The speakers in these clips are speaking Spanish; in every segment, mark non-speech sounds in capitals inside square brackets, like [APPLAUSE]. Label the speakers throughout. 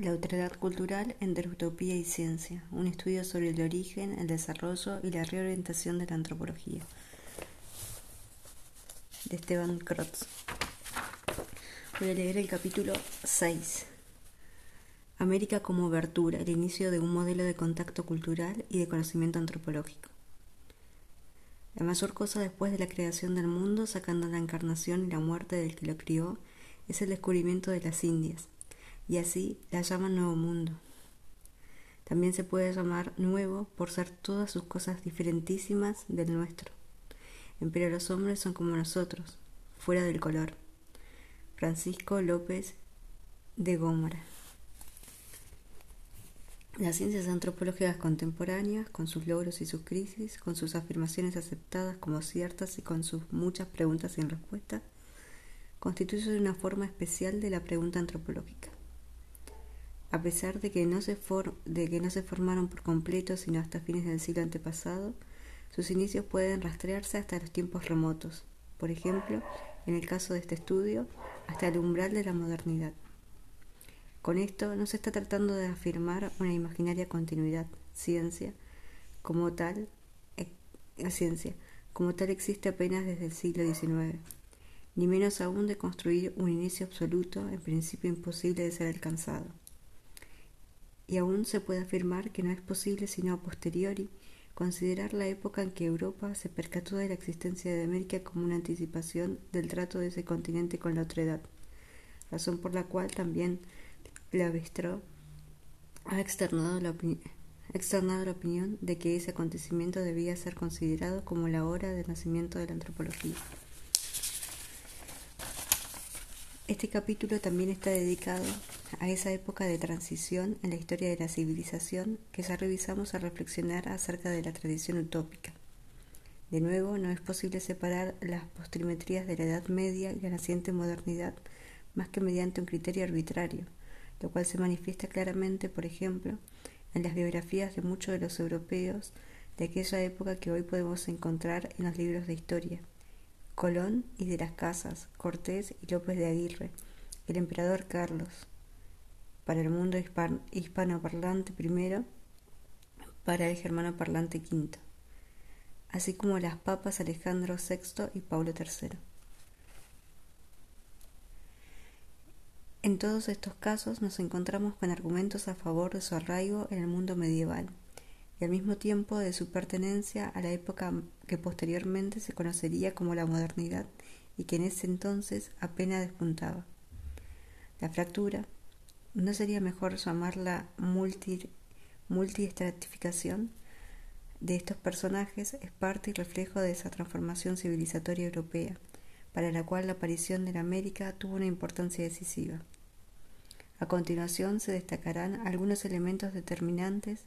Speaker 1: La autoridad cultural entre utopía y ciencia, un estudio sobre el origen, el desarrollo y la reorientación de la antropología, de Esteban Krotz. Voy a leer el capítulo 6. América como abertura, el inicio de un modelo de contacto cultural y de conocimiento antropológico. La mayor cosa después de la creación del mundo, sacando la encarnación y la muerte del que lo crió, es el descubrimiento de las Indias, y así la llaman Nuevo Mundo. También se puede llamar nuevo por ser todas sus cosas diferentísimas del nuestro. Pero los hombres son como nosotros, fuera del color. Francisco López de Gómara. Las ciencias antropológicas contemporáneas, con sus logros y sus crisis, con sus afirmaciones aceptadas como ciertas y con sus muchas preguntas sin respuesta, constituyen una forma especial de la pregunta antropológica. A pesar de que, no se formaron por completo sino hasta fines del siglo antepasado, sus inicios pueden rastrearse hasta los tiempos remotos, por ejemplo, en el caso de este estudio, hasta el umbral de la modernidad. Con esto no se está tratando de afirmar una imaginaria continuidad, ciencia, como tal, la ciencia, como tal existe apenas desde el siglo XIX, ni menos aún de construir un inicio absoluto, en principio imposible de ser alcanzado. Y aún se puede afirmar que no es posible sino a posteriori considerar la época en que Europa se percató de la existencia de América como una anticipación del trato de ese continente con la otredad, razón por la cual también Levi-Strauss ha externado la, externado la opinión de que ese acontecimiento debía ser considerado como la hora del nacimiento de la antropología. Este capítulo también está dedicado a esa época de transición en la historia de la civilización que ya revisamos a reflexionar acerca de la tradición utópica. De nuevo, no es posible separar las postrimetrías de la Edad Media y la naciente modernidad más que mediante un criterio arbitrario lo cual se manifiesta claramente, por ejemplo, en las biografías de muchos de los europeos de aquella época que hoy podemos encontrar en los libros de historia. Colón y de las Casas, Cortés y López de Aguirre, el emperador Carlos, para el mundo hispanoparlante primero, para el germanoparlante quinto, así como las papas Alejandro VI y Pablo III. En todos estos casos nos encontramos con argumentos a favor de su arraigo en el mundo medieval y al mismo tiempo de su pertenencia a la época que posteriormente se conocería como la modernidad y que en ese entonces apenas despuntaba. La fractura, ¿no sería mejor llamarla multi, multiestratificación? de estos personajes es parte y reflejo de esa transformación civilizatoria europea para la cual la aparición de la América tuvo una importancia decisiva. A continuación se destacarán algunos elementos determinantes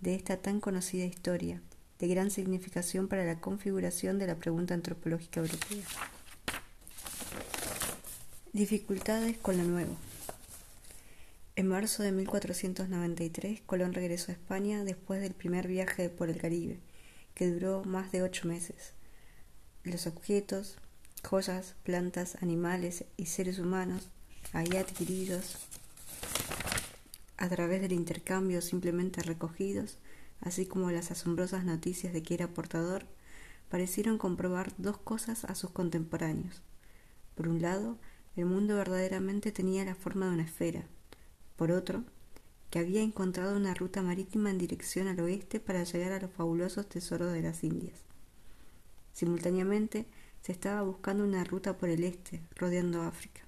Speaker 1: de esta tan conocida historia, de gran significación para la configuración de la pregunta antropológica europea. Dificultades con lo nuevo. En marzo de 1493, Colón regresó a España después del primer viaje por el Caribe, que duró más de ocho meses. Los objetos, cosas, plantas, animales y seres humanos ahí adquiridos a través del intercambio simplemente recogidos, así como las asombrosas noticias de que era portador, parecieron comprobar dos cosas a sus contemporáneos. Por un lado, el mundo verdaderamente tenía la forma de una esfera. Por otro, que había encontrado una ruta marítima en dirección al oeste para llegar a los fabulosos tesoros de las Indias. Simultáneamente, se estaba buscando una ruta por el este, rodeando África.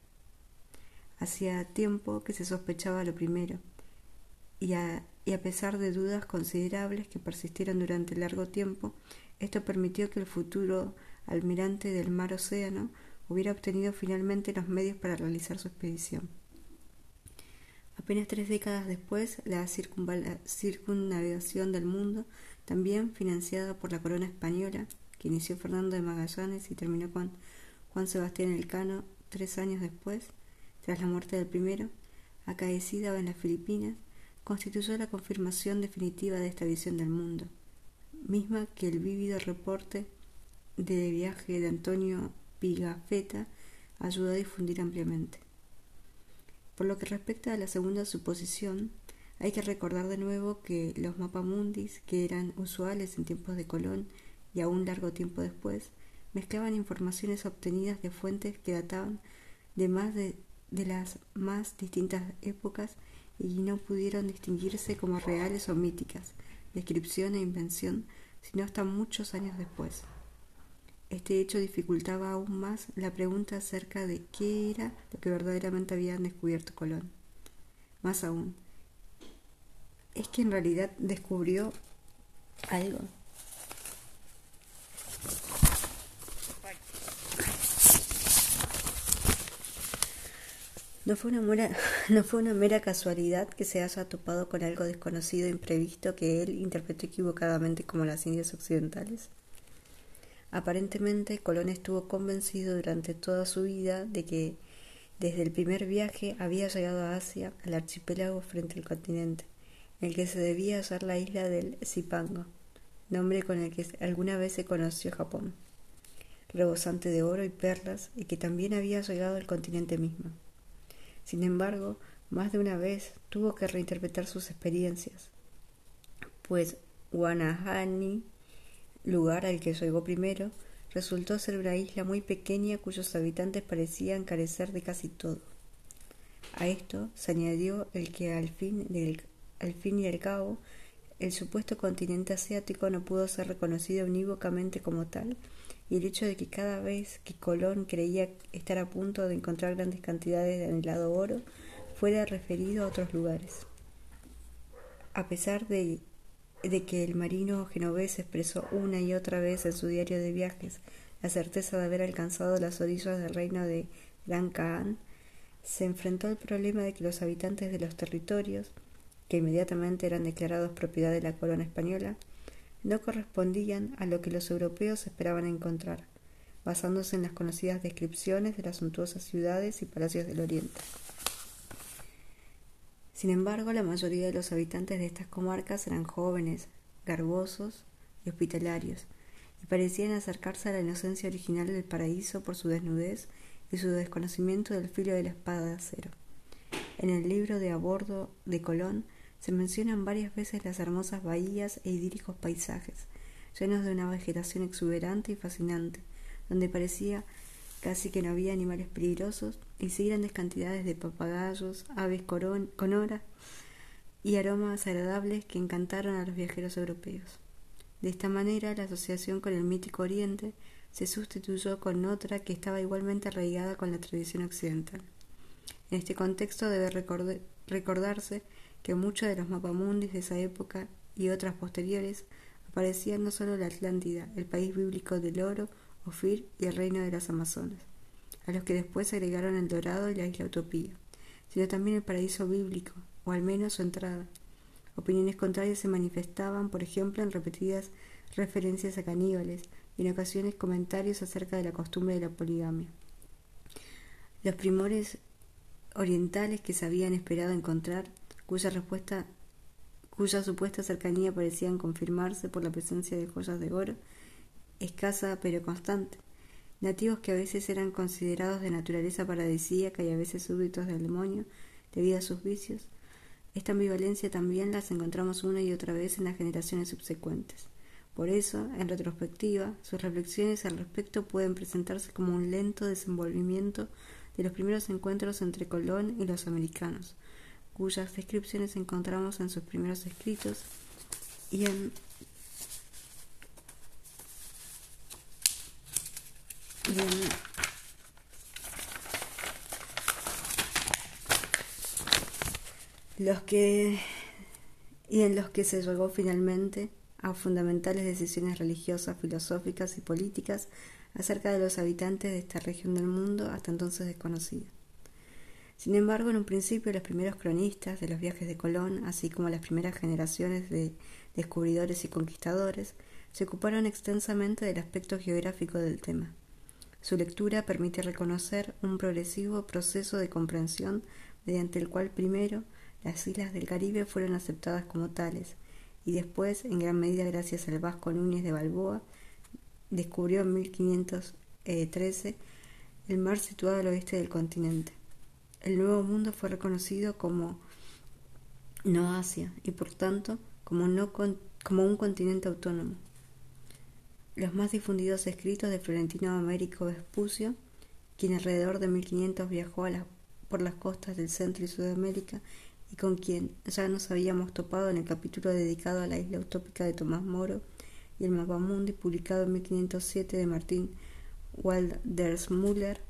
Speaker 1: Hacía tiempo que se sospechaba lo primero, y a, pesar de dudas considerables que persistieron durante largo tiempo, esto permitió que el futuro almirante del mar Océano hubiera obtenido finalmente los medios para realizar su expedición. Apenas tres décadas después, la circunnavegación del mundo, también financiada por la corona española, que inició Fernando de Magallanes y terminó con Juan Sebastián Elcano tres años después, tras la muerte del primero, acaecida en las Filipinas, constituyó la confirmación definitiva de esta visión del mundo, misma que el vívido reporte de viaje de Antonio Pigafetta ayudó a difundir ampliamente. Por lo que respecta a la segunda suposición, hay que recordar de nuevo que los mapamundis, que eran usuales en tiempos de Colón y aún largo tiempo después, mezclaban informaciones obtenidas de fuentes que databan de más de, de las más distintas épocas y no pudieron distinguirse como reales o míticas, descripción e invención, sino hasta muchos años después. Este hecho dificultaba aún más la pregunta acerca de qué era lo que verdaderamente habían descubierto Colón. Más aún, es que en realidad descubrió algo. No fue, una mera, [LAUGHS] no fue una mera casualidad que se haya topado con algo desconocido e imprevisto que él interpretó equivocadamente como las Indias Occidentales. Aparentemente, Colón estuvo convencido durante toda su vida de que desde el primer viaje había llegado a Asia, al archipiélago frente al continente, en el que se debía hallar la isla del Zipango, nombre con el que alguna vez se conoció Japón, rebosante de oro y perlas, y que también había llegado al continente mismo. Sin embargo, más de una vez tuvo que reinterpretar sus experiencias, pues Guanahani, lugar al que llegó primero, resultó ser una isla muy pequeña cuyos habitantes parecían carecer de casi todo. A esto se añadió el que al fin, y al cabo el supuesto continente asiático no pudo ser reconocido unívocamente como tal, y el hecho de que cada vez que Colón creía estar a punto de encontrar grandes cantidades de anhelado oro, fuera referido a otros lugares. A pesar de, que el marino genovés expresó una y otra vez en su diario de viajes la certeza de haber alcanzado las orillas del reino de Gran se enfrentó al problema de que los habitantes de los territorios, que inmediatamente eran declarados propiedad de la corona española, no correspondían a lo que los europeos esperaban encontrar, basándose en las conocidas descripciones de las suntuosas ciudades y palacios del Oriente. Sin embargo, la mayoría de los habitantes de estas comarcas eran jóvenes, garbosos y hospitalarios, y parecían acercarse a la inocencia original del paraíso por su desnudez y su desconocimiento del filo de la espada de acero. En el libro de a bordo de Colón se mencionan varias veces las hermosas bahías e idílicos paisajes, llenos de una vegetación exuberante y fascinante, donde parecía casi que no había animales peligrosos y sí grandes cantidades de papagayos, aves conoras y aromas agradables que encantaron a los viajeros europeos. De esta manera, la asociación con el mítico Oriente se sustituyó con otra que estaba igualmente arraigada con la tradición occidental. En este contexto debe recordarse que muchos de los mapamundis de esa época y otras posteriores aparecían no solo la Atlántida, el país bíblico del oro, Ofir y el reino de las Amazonas, a los que después agregaron el Dorado y la isla Utopía, sino también el paraíso bíblico, o al menos su entrada. Opiniones contrarias se manifestaban, por ejemplo, en repetidas referencias a caníbales y en ocasiones comentarios acerca de la costumbre de la poligamia. Los primores orientales que se habían esperado encontrar cuya respuesta cuya supuesta cercanía parecían confirmarse por la presencia de joyas de oro, escasa pero constante, nativos que a veces eran considerados de naturaleza paradisíaca y a veces súbditos del demonio debido a sus vicios. Esta ambivalencia también las encontramos una y otra vez en las generaciones subsecuentes. Por eso, en retrospectiva, sus reflexiones al respecto pueden presentarse como un lento desenvolvimiento de los primeros encuentros entre Colón y los americanos, cuyas descripciones encontramos en sus primeros escritos y en los que y en los que se llegó finalmente a fundamentales decisiones religiosas, filosóficas y políticas acerca de los habitantes de esta región del mundo hasta entonces desconocida. Sin embargo, en un principio los primeros cronistas de los viajes de Colón, así como las primeras generaciones de descubridores y conquistadores, se ocuparon extensamente del aspecto geográfico del tema. Su lectura permite reconocer un progresivo proceso de comprensión mediante el cual primero las islas del Caribe fueron aceptadas como tales y después, en gran medida gracias al vasco Núñez de Balboa, descubrió en 1513 el mar situado al oeste del continente el Nuevo Mundo fue reconocido como no Asia y por tanto como, un continente autónomo. Los más difundidos escritos de Florentino Américo Vespucio, quien alrededor de 1500 viajó por las costas del Centro y Sudamérica y con quien ya nos habíamos topado en el capítulo dedicado a la isla utópica de Tomás Moro y el Mapamundi publicado en 1507 de Martín Waldersmuller,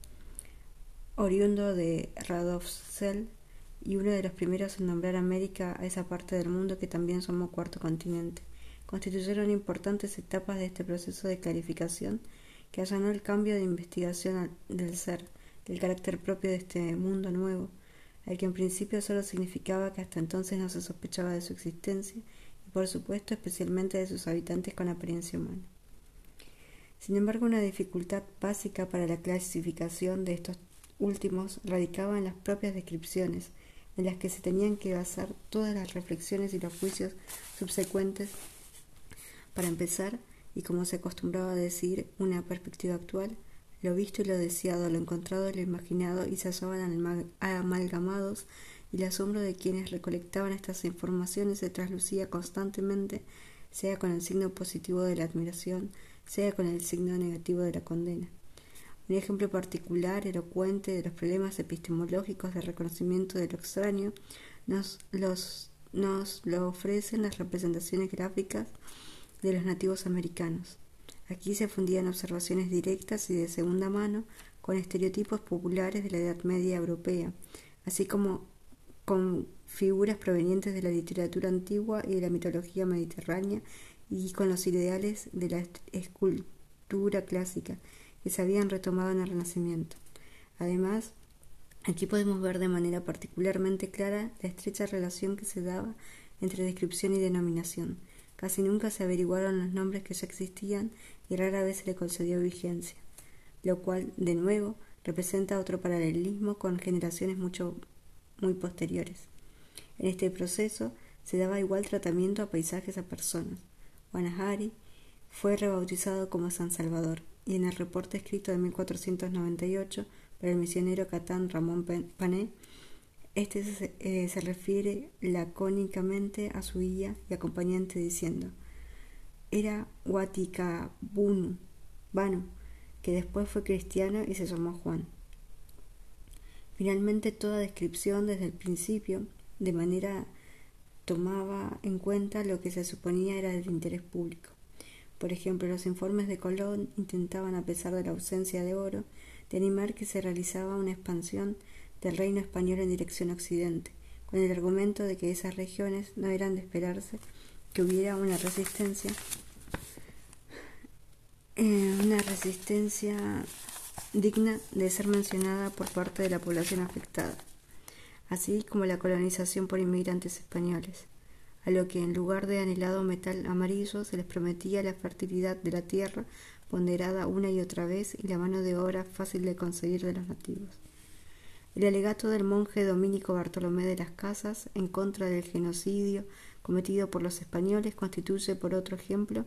Speaker 1: oriundo de Radolfzell y uno de los primeros en nombrar América a esa parte del mundo que también somos cuarto continente, constituyeron importantes etapas de este proceso de clarificación que allanó el cambio de investigación del ser, del carácter propio de este mundo nuevo, al que en principio solo significaba que hasta entonces no se sospechaba de su existencia y por supuesto especialmente de sus habitantes con apariencia humana. Sin embargo, una dificultad básica para la clasificación de estos últimos radicaba en las propias descripciones, en las que se tenían que basar todas las reflexiones y los juicios subsecuentes. Para empezar, y como se acostumbraba a decir, una perspectiva actual, lo visto y lo deseado, lo encontrado y lo imaginado, y se hallaban amalgamados, y el asombro de quienes recolectaban estas informaciones se traslucía constantemente, sea con el signo positivo de la admiración, sea con el signo negativo de la condena. Un ejemplo particular, elocuente, de los problemas epistemológicos de reconocimiento de lo extraño nos, los, nos lo ofrecen las representaciones gráficas de los nativos americanos. Aquí se fundían observaciones directas y de segunda mano con estereotipos populares de la Edad Media europea, así como con figuras provenientes de la literatura antigua y de la mitología mediterránea y con los ideales de la escultura clásica se habían retomado en el Renacimiento. Además, aquí podemos ver de manera particularmente clara la estrecha relación que se daba entre descripción y denominación. Casi nunca se averiguaron los nombres que ya existían y rara vez se le concedió vigencia, lo cual, de nuevo, representa otro paralelismo con generaciones mucho muy posteriores. En este proceso se daba igual tratamiento a paisajes a personas. Guanahari fue rebautizado como San Salvador y en el reporte escrito de 1498 por el misionero catán Ramón Pané, este se, eh, se, refiere lacónicamente a su guía y acompañante diciendo era Huaticabunu, Banu, que después fue cristiano y se llamó Juan. Finalmente toda descripción desde el principio, de manera tomaba en cuenta lo que se suponía era del interés público. Por ejemplo, los informes de Colón intentaban, a pesar de la ausencia de oro, de animar que se realizaba una expansión del reino español en dirección occidente, con el argumento de que esas regiones no eran de esperarse que hubiera una resistencia, eh, una resistencia digna de ser mencionada por parte de la población afectada, así como la colonización por inmigrantes españoles a lo que en lugar de anhelado metal amarillo se les prometía la fertilidad de la tierra ponderada una y otra vez y la mano de obra fácil de conseguir de los nativos. El alegato del monje dominico Bartolomé de las Casas en contra del genocidio cometido por los españoles constituye por otro ejemplo,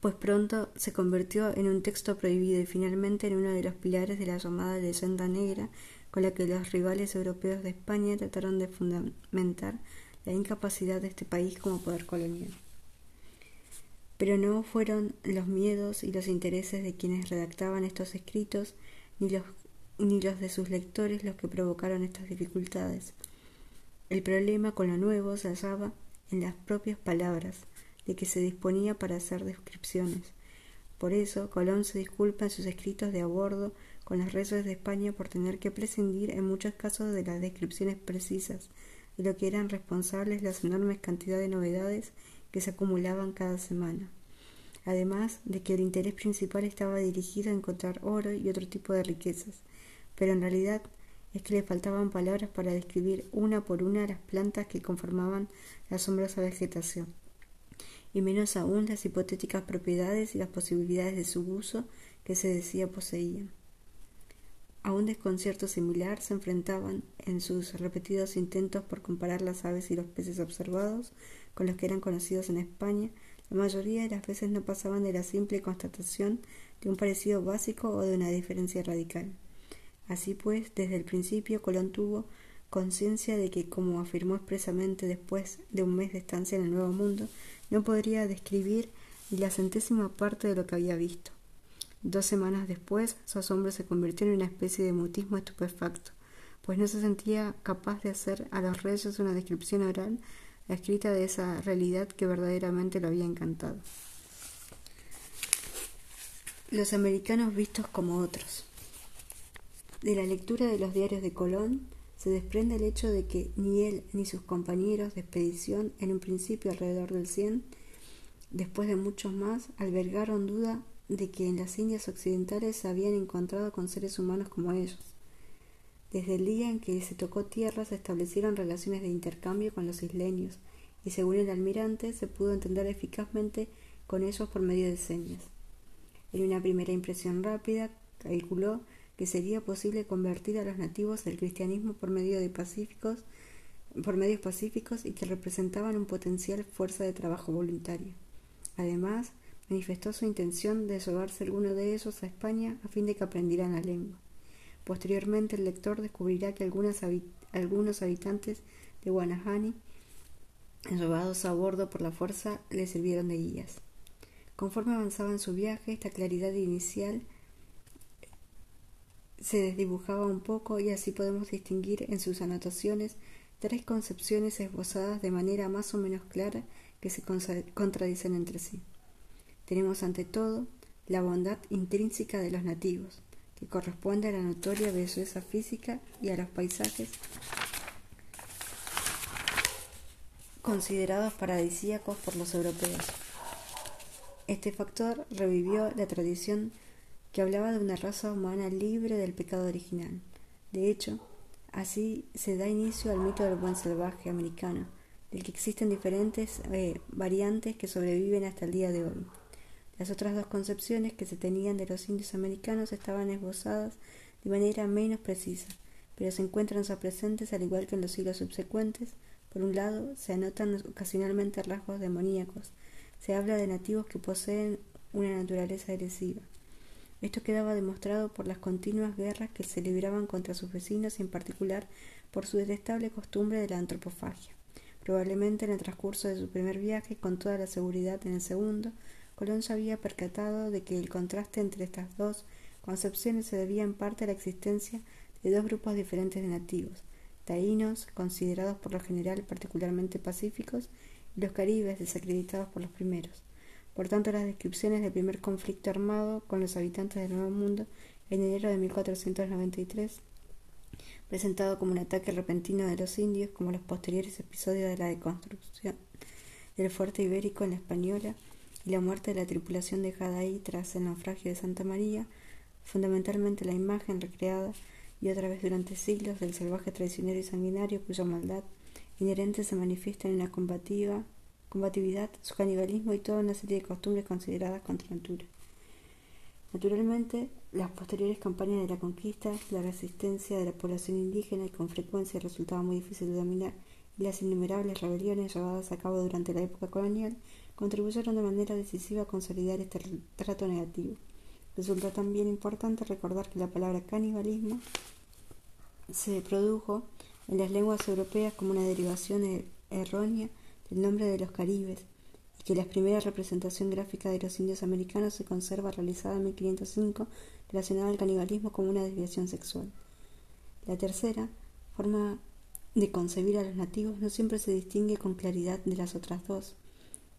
Speaker 1: pues pronto se convirtió en un texto prohibido y finalmente en uno de los pilares de la llamada leyenda negra con la que los rivales europeos de España trataron de fundamentar la incapacidad de este país como poder colonial. Pero no fueron los miedos y los intereses de quienes redactaban estos escritos, ni los, ni los de sus lectores los que provocaron estas dificultades. El problema con lo nuevo se hallaba en las propias palabras de que se disponía para hacer descripciones. Por eso, Colón se disculpa en sus escritos de a bordo con los reyes de España por tener que prescindir en muchos casos de las descripciones precisas de lo que eran responsables las enormes cantidades de novedades que se acumulaban cada semana. Además de que el interés principal estaba dirigido a encontrar oro y otro tipo de riquezas, pero en realidad es que le faltaban palabras para describir una por una las plantas que conformaban la asombrosa vegetación, y menos aún las hipotéticas propiedades y las posibilidades de su uso que se decía poseían. A un desconcierto similar se enfrentaban en sus repetidos intentos por comparar las aves y los peces observados con los que eran conocidos en España, la mayoría de las veces no pasaban de la simple constatación de un parecido básico o de una diferencia radical. Así pues, desde el principio Colón tuvo conciencia de que, como afirmó expresamente después de un mes de estancia en el Nuevo Mundo, no podría describir ni la centésima parte de lo que había visto. Dos semanas después, su asombro se convirtió en una especie de mutismo estupefacto, pues no se sentía capaz de hacer a los reyes una descripción oral escrita de esa realidad que verdaderamente lo había encantado. Los americanos vistos como otros. De la lectura de los diarios de Colón se desprende el hecho de que ni él ni sus compañeros de expedición, en un principio alrededor del 100, después de muchos más, albergaron duda de que en las Indias occidentales se habían encontrado con seres humanos como ellos. Desde el día en que se tocó tierra se establecieron relaciones de intercambio con los isleños, y según el almirante se pudo entender eficazmente con ellos por medio de señas. En una primera impresión rápida, calculó que sería posible convertir a los nativos del cristianismo por medio de pacíficos por medios pacíficos y que representaban un potencial fuerza de trabajo voluntario. Además, manifestó su intención de llevarse alguno de ellos a España a fin de que aprendieran la lengua. Posteriormente, el lector descubrirá que algunos habitantes de Guanahani, llevados a bordo por la fuerza, le sirvieron de guías. Conforme avanzaba en su viaje, esta claridad inicial se desdibujaba un poco y así podemos distinguir en sus anotaciones tres concepciones esbozadas de manera más o menos clara que se contradicen entre sí. Tenemos ante todo la bondad intrínseca de los nativos, que corresponde a la notoria belleza física y a los paisajes considerados paradisíacos por los europeos. Este factor revivió la tradición que hablaba de una raza humana libre del pecado original. De hecho, así se da inicio al mito del buen salvaje americano, del que existen diferentes eh, variantes que sobreviven hasta el día de hoy. Las otras dos concepciones que se tenían de los indios americanos estaban esbozadas de manera menos precisa, pero se encuentran presentes al igual que en los siglos subsecuentes. Por un lado, se anotan ocasionalmente rasgos demoníacos. Se habla de nativos que poseen una naturaleza agresiva. Esto quedaba demostrado por las continuas guerras que se libraban contra sus vecinos y en particular por su detestable costumbre de la antropofagia. Probablemente en el transcurso de su primer viaje, con toda la seguridad en el segundo, Colón se había percatado de que el contraste entre estas dos concepciones se debía en parte a la existencia de dos grupos diferentes de nativos, taínos, considerados por lo general particularmente pacíficos, y los caribes, desacreditados por los primeros. Por tanto, las descripciones del primer conflicto armado con los habitantes del Nuevo Mundo en enero de 1493, presentado como un ataque repentino de los indios, como los posteriores episodios de la deconstrucción del fuerte ibérico en la Española y la muerte de la tripulación dejada ahí tras el naufragio de Santa María, fundamentalmente la imagen recreada y otra vez durante siglos del salvaje traicionero y sanguinario cuya maldad inherente se manifiesta en una combativa combatividad, su canibalismo y toda una serie de costumbres consideradas contra natura. Naturalmente, las posteriores campañas de la conquista, la resistencia de la población indígena y con frecuencia resultaba muy difícil de dominar, y las innumerables rebeliones llevadas a cabo durante la época colonial contribuyeron de manera decisiva a consolidar este trato negativo. Resulta también importante recordar que la palabra canibalismo se produjo en las lenguas europeas como una derivación er-, errónea el nombre de los caribes, y que la primera representación gráfica de los indios americanos se conserva realizada en 1505 relacionada al canibalismo como una desviación sexual. La tercera forma de concebir a los nativos no siempre se distingue con claridad de las otras dos.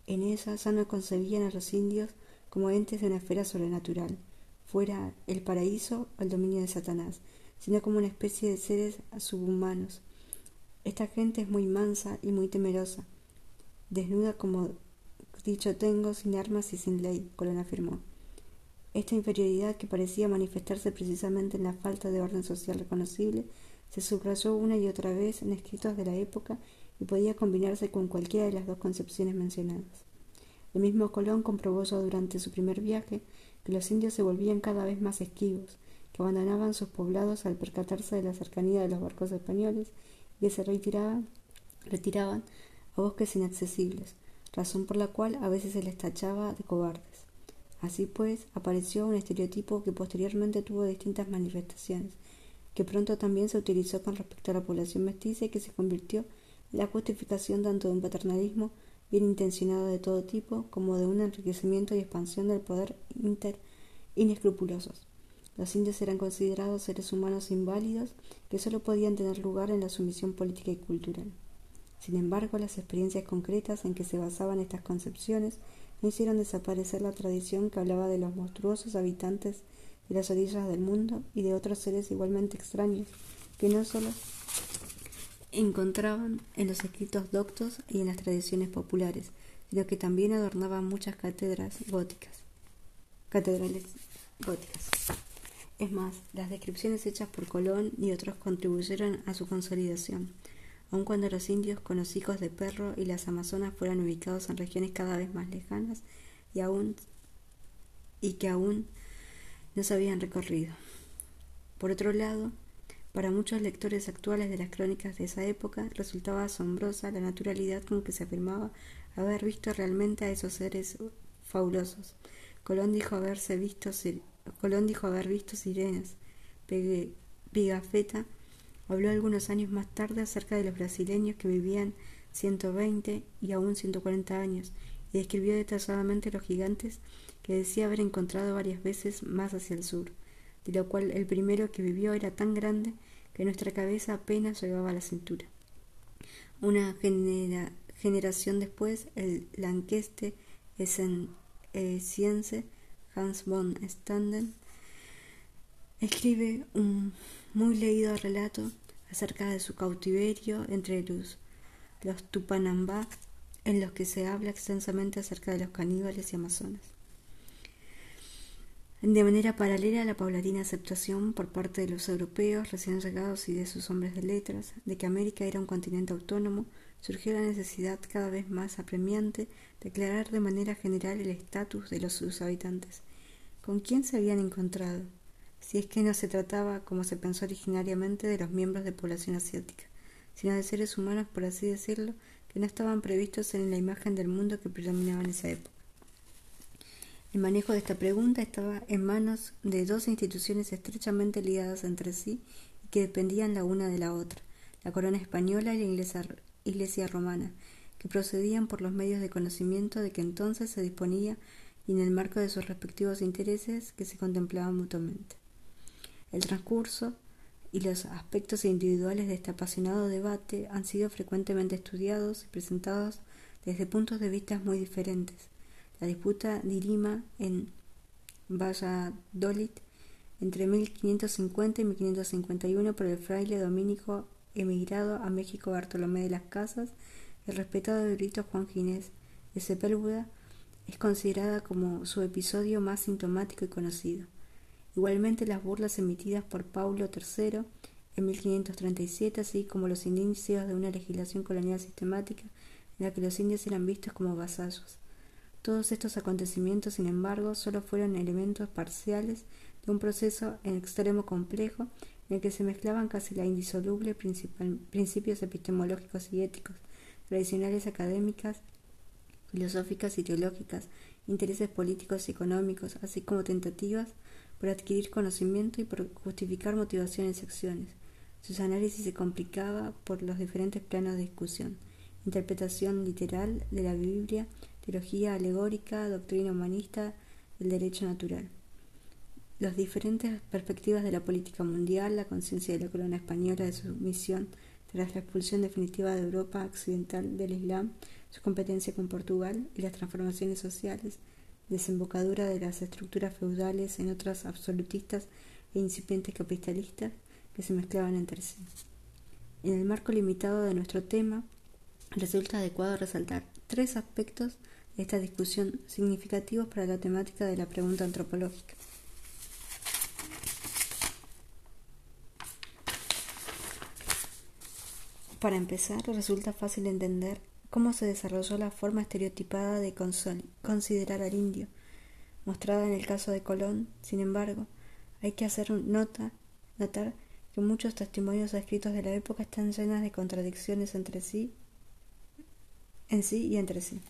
Speaker 1: En ella ya no concebían a los indios como entes de una esfera sobrenatural, fuera el paraíso o el dominio de Satanás, sino como una especie de seres subhumanos. Esta gente es muy mansa y muy temerosa, desnuda como dicho tengo, sin armas y sin ley, Colón afirmó. Esta inferioridad que parecía manifestarse precisamente en la falta de orden social reconocible se subrayó una y otra vez en escritos de la época y podía combinarse con cualquiera de las dos concepciones mencionadas. El mismo Colón comprobó ya durante su primer viaje que los indios se volvían cada vez más esquivos, que abandonaban sus poblados al percatarse de la cercanía de los barcos españoles y que se retiraban, retiraban a bosques inaccesibles, razón por la cual a veces se les tachaba de cobardes. Así pues, apareció un estereotipo que posteriormente tuvo distintas manifestaciones, que pronto también se utilizó con respecto a la población mestiza y que se convirtió la justificación tanto de un paternalismo bien intencionado de todo tipo como de un enriquecimiento y expansión del poder inter inescrupulosos. Los indios eran considerados seres humanos inválidos que solo podían tener lugar en la sumisión política y cultural. Sin embargo, las experiencias concretas en que se basaban estas concepciones no hicieron desaparecer la tradición que hablaba de los monstruosos habitantes de las orillas del mundo y de otros seres igualmente extraños que no solo encontraban en los escritos doctos y en las tradiciones populares, sino que también adornaban muchas cátedras góticas, catedrales góticas. Es más, las descripciones hechas por Colón y otros contribuyeron a su consolidación, aun cuando los indios con los hijos de perro y las amazonas fueran ubicados en regiones cada vez más lejanas y aún y que aún no se habían recorrido. Por otro lado, para muchos lectores actuales de las crónicas de esa época resultaba asombrosa la naturalidad con que se afirmaba haber visto realmente a esos seres fabulosos. Colón dijo haberse visto Colón dijo haber visto sirenas. Pigafetta habló algunos años más tarde acerca de los brasileños que vivían 120 y aún 140 años y describió detalladamente los gigantes que decía haber encontrado varias veces más hacia el sur, de lo cual el primero que vivió era tan grande que nuestra cabeza apenas llegaba a la cintura. Una generación después, el Lanqueste Cience, Hans von Standen, escribe un muy leído relato acerca de su cautiverio entre los, los Tupanambá, en los que se habla extensamente acerca de los caníbales y amazonas. De manera paralela a la paulatina aceptación por parte de los europeos recién llegados y de sus hombres de letras de que América era un continente autónomo, surgió la necesidad cada vez más apremiante de aclarar de manera general el estatus de los sus habitantes. ¿Con quién se habían encontrado? Si es que no se trataba, como se pensó originariamente, de los miembros de población asiática, sino de seres humanos, por así decirlo, que no estaban previstos en la imagen del mundo que predominaba en esa época. El manejo de esta pregunta estaba en manos de dos instituciones estrechamente ligadas entre sí y que dependían la una de la otra, la corona española y la iglesia, romana, que procedían por los medios de conocimiento de que entonces se disponía y en el marco de sus respectivos intereses que se contemplaban mutuamente. El transcurso y los aspectos individuales de este apasionado debate han sido frecuentemente estudiados y presentados desde puntos de vista muy diferentes, la disputa dirima en Valladolid entre 1550 y 1551 por el fraile dominico emigrado a México Bartolomé de las Casas, el respetado erudito Juan Ginés de Sepúlveda, es considerada como su episodio más sintomático y conocido. Igualmente las burlas emitidas por Paulo III en 1537, así como los indicios de una legislación colonial sistemática en la que los indios eran vistos como vasallos. Todos estos acontecimientos, sin embargo, solo fueron elementos parciales de un proceso en extremo complejo en el que se mezclaban casi la indisoluble principios epistemológicos y éticos, tradicionales académicas, filosóficas y teológicas, intereses políticos y económicos, así como tentativas por adquirir conocimiento y por justificar motivaciones y acciones. Sus análisis se complicaba por los diferentes planos de discusión, interpretación literal de la Biblia, teología alegórica, doctrina humanista del derecho natural. Las diferentes perspectivas de la política mundial, la conciencia de la corona española de su misión tras la expulsión definitiva de Europa occidental del Islam, su competencia con Portugal y las transformaciones sociales, desembocadura de las estructuras feudales en otras absolutistas e incipientes capitalistas que se mezclaban entre sí. En el marco limitado de nuestro tema, resulta adecuado resaltar tres aspectos esta discusión significativos para la temática de la pregunta antropológica. Para empezar, resulta fácil entender cómo se desarrolló la forma estereotipada de considerar al indio, mostrada en el caso de Colón. Sin embargo, hay que hacer nota, notar que muchos testimonios escritos de la época están llenas de contradicciones entre sí, en sí y entre sí.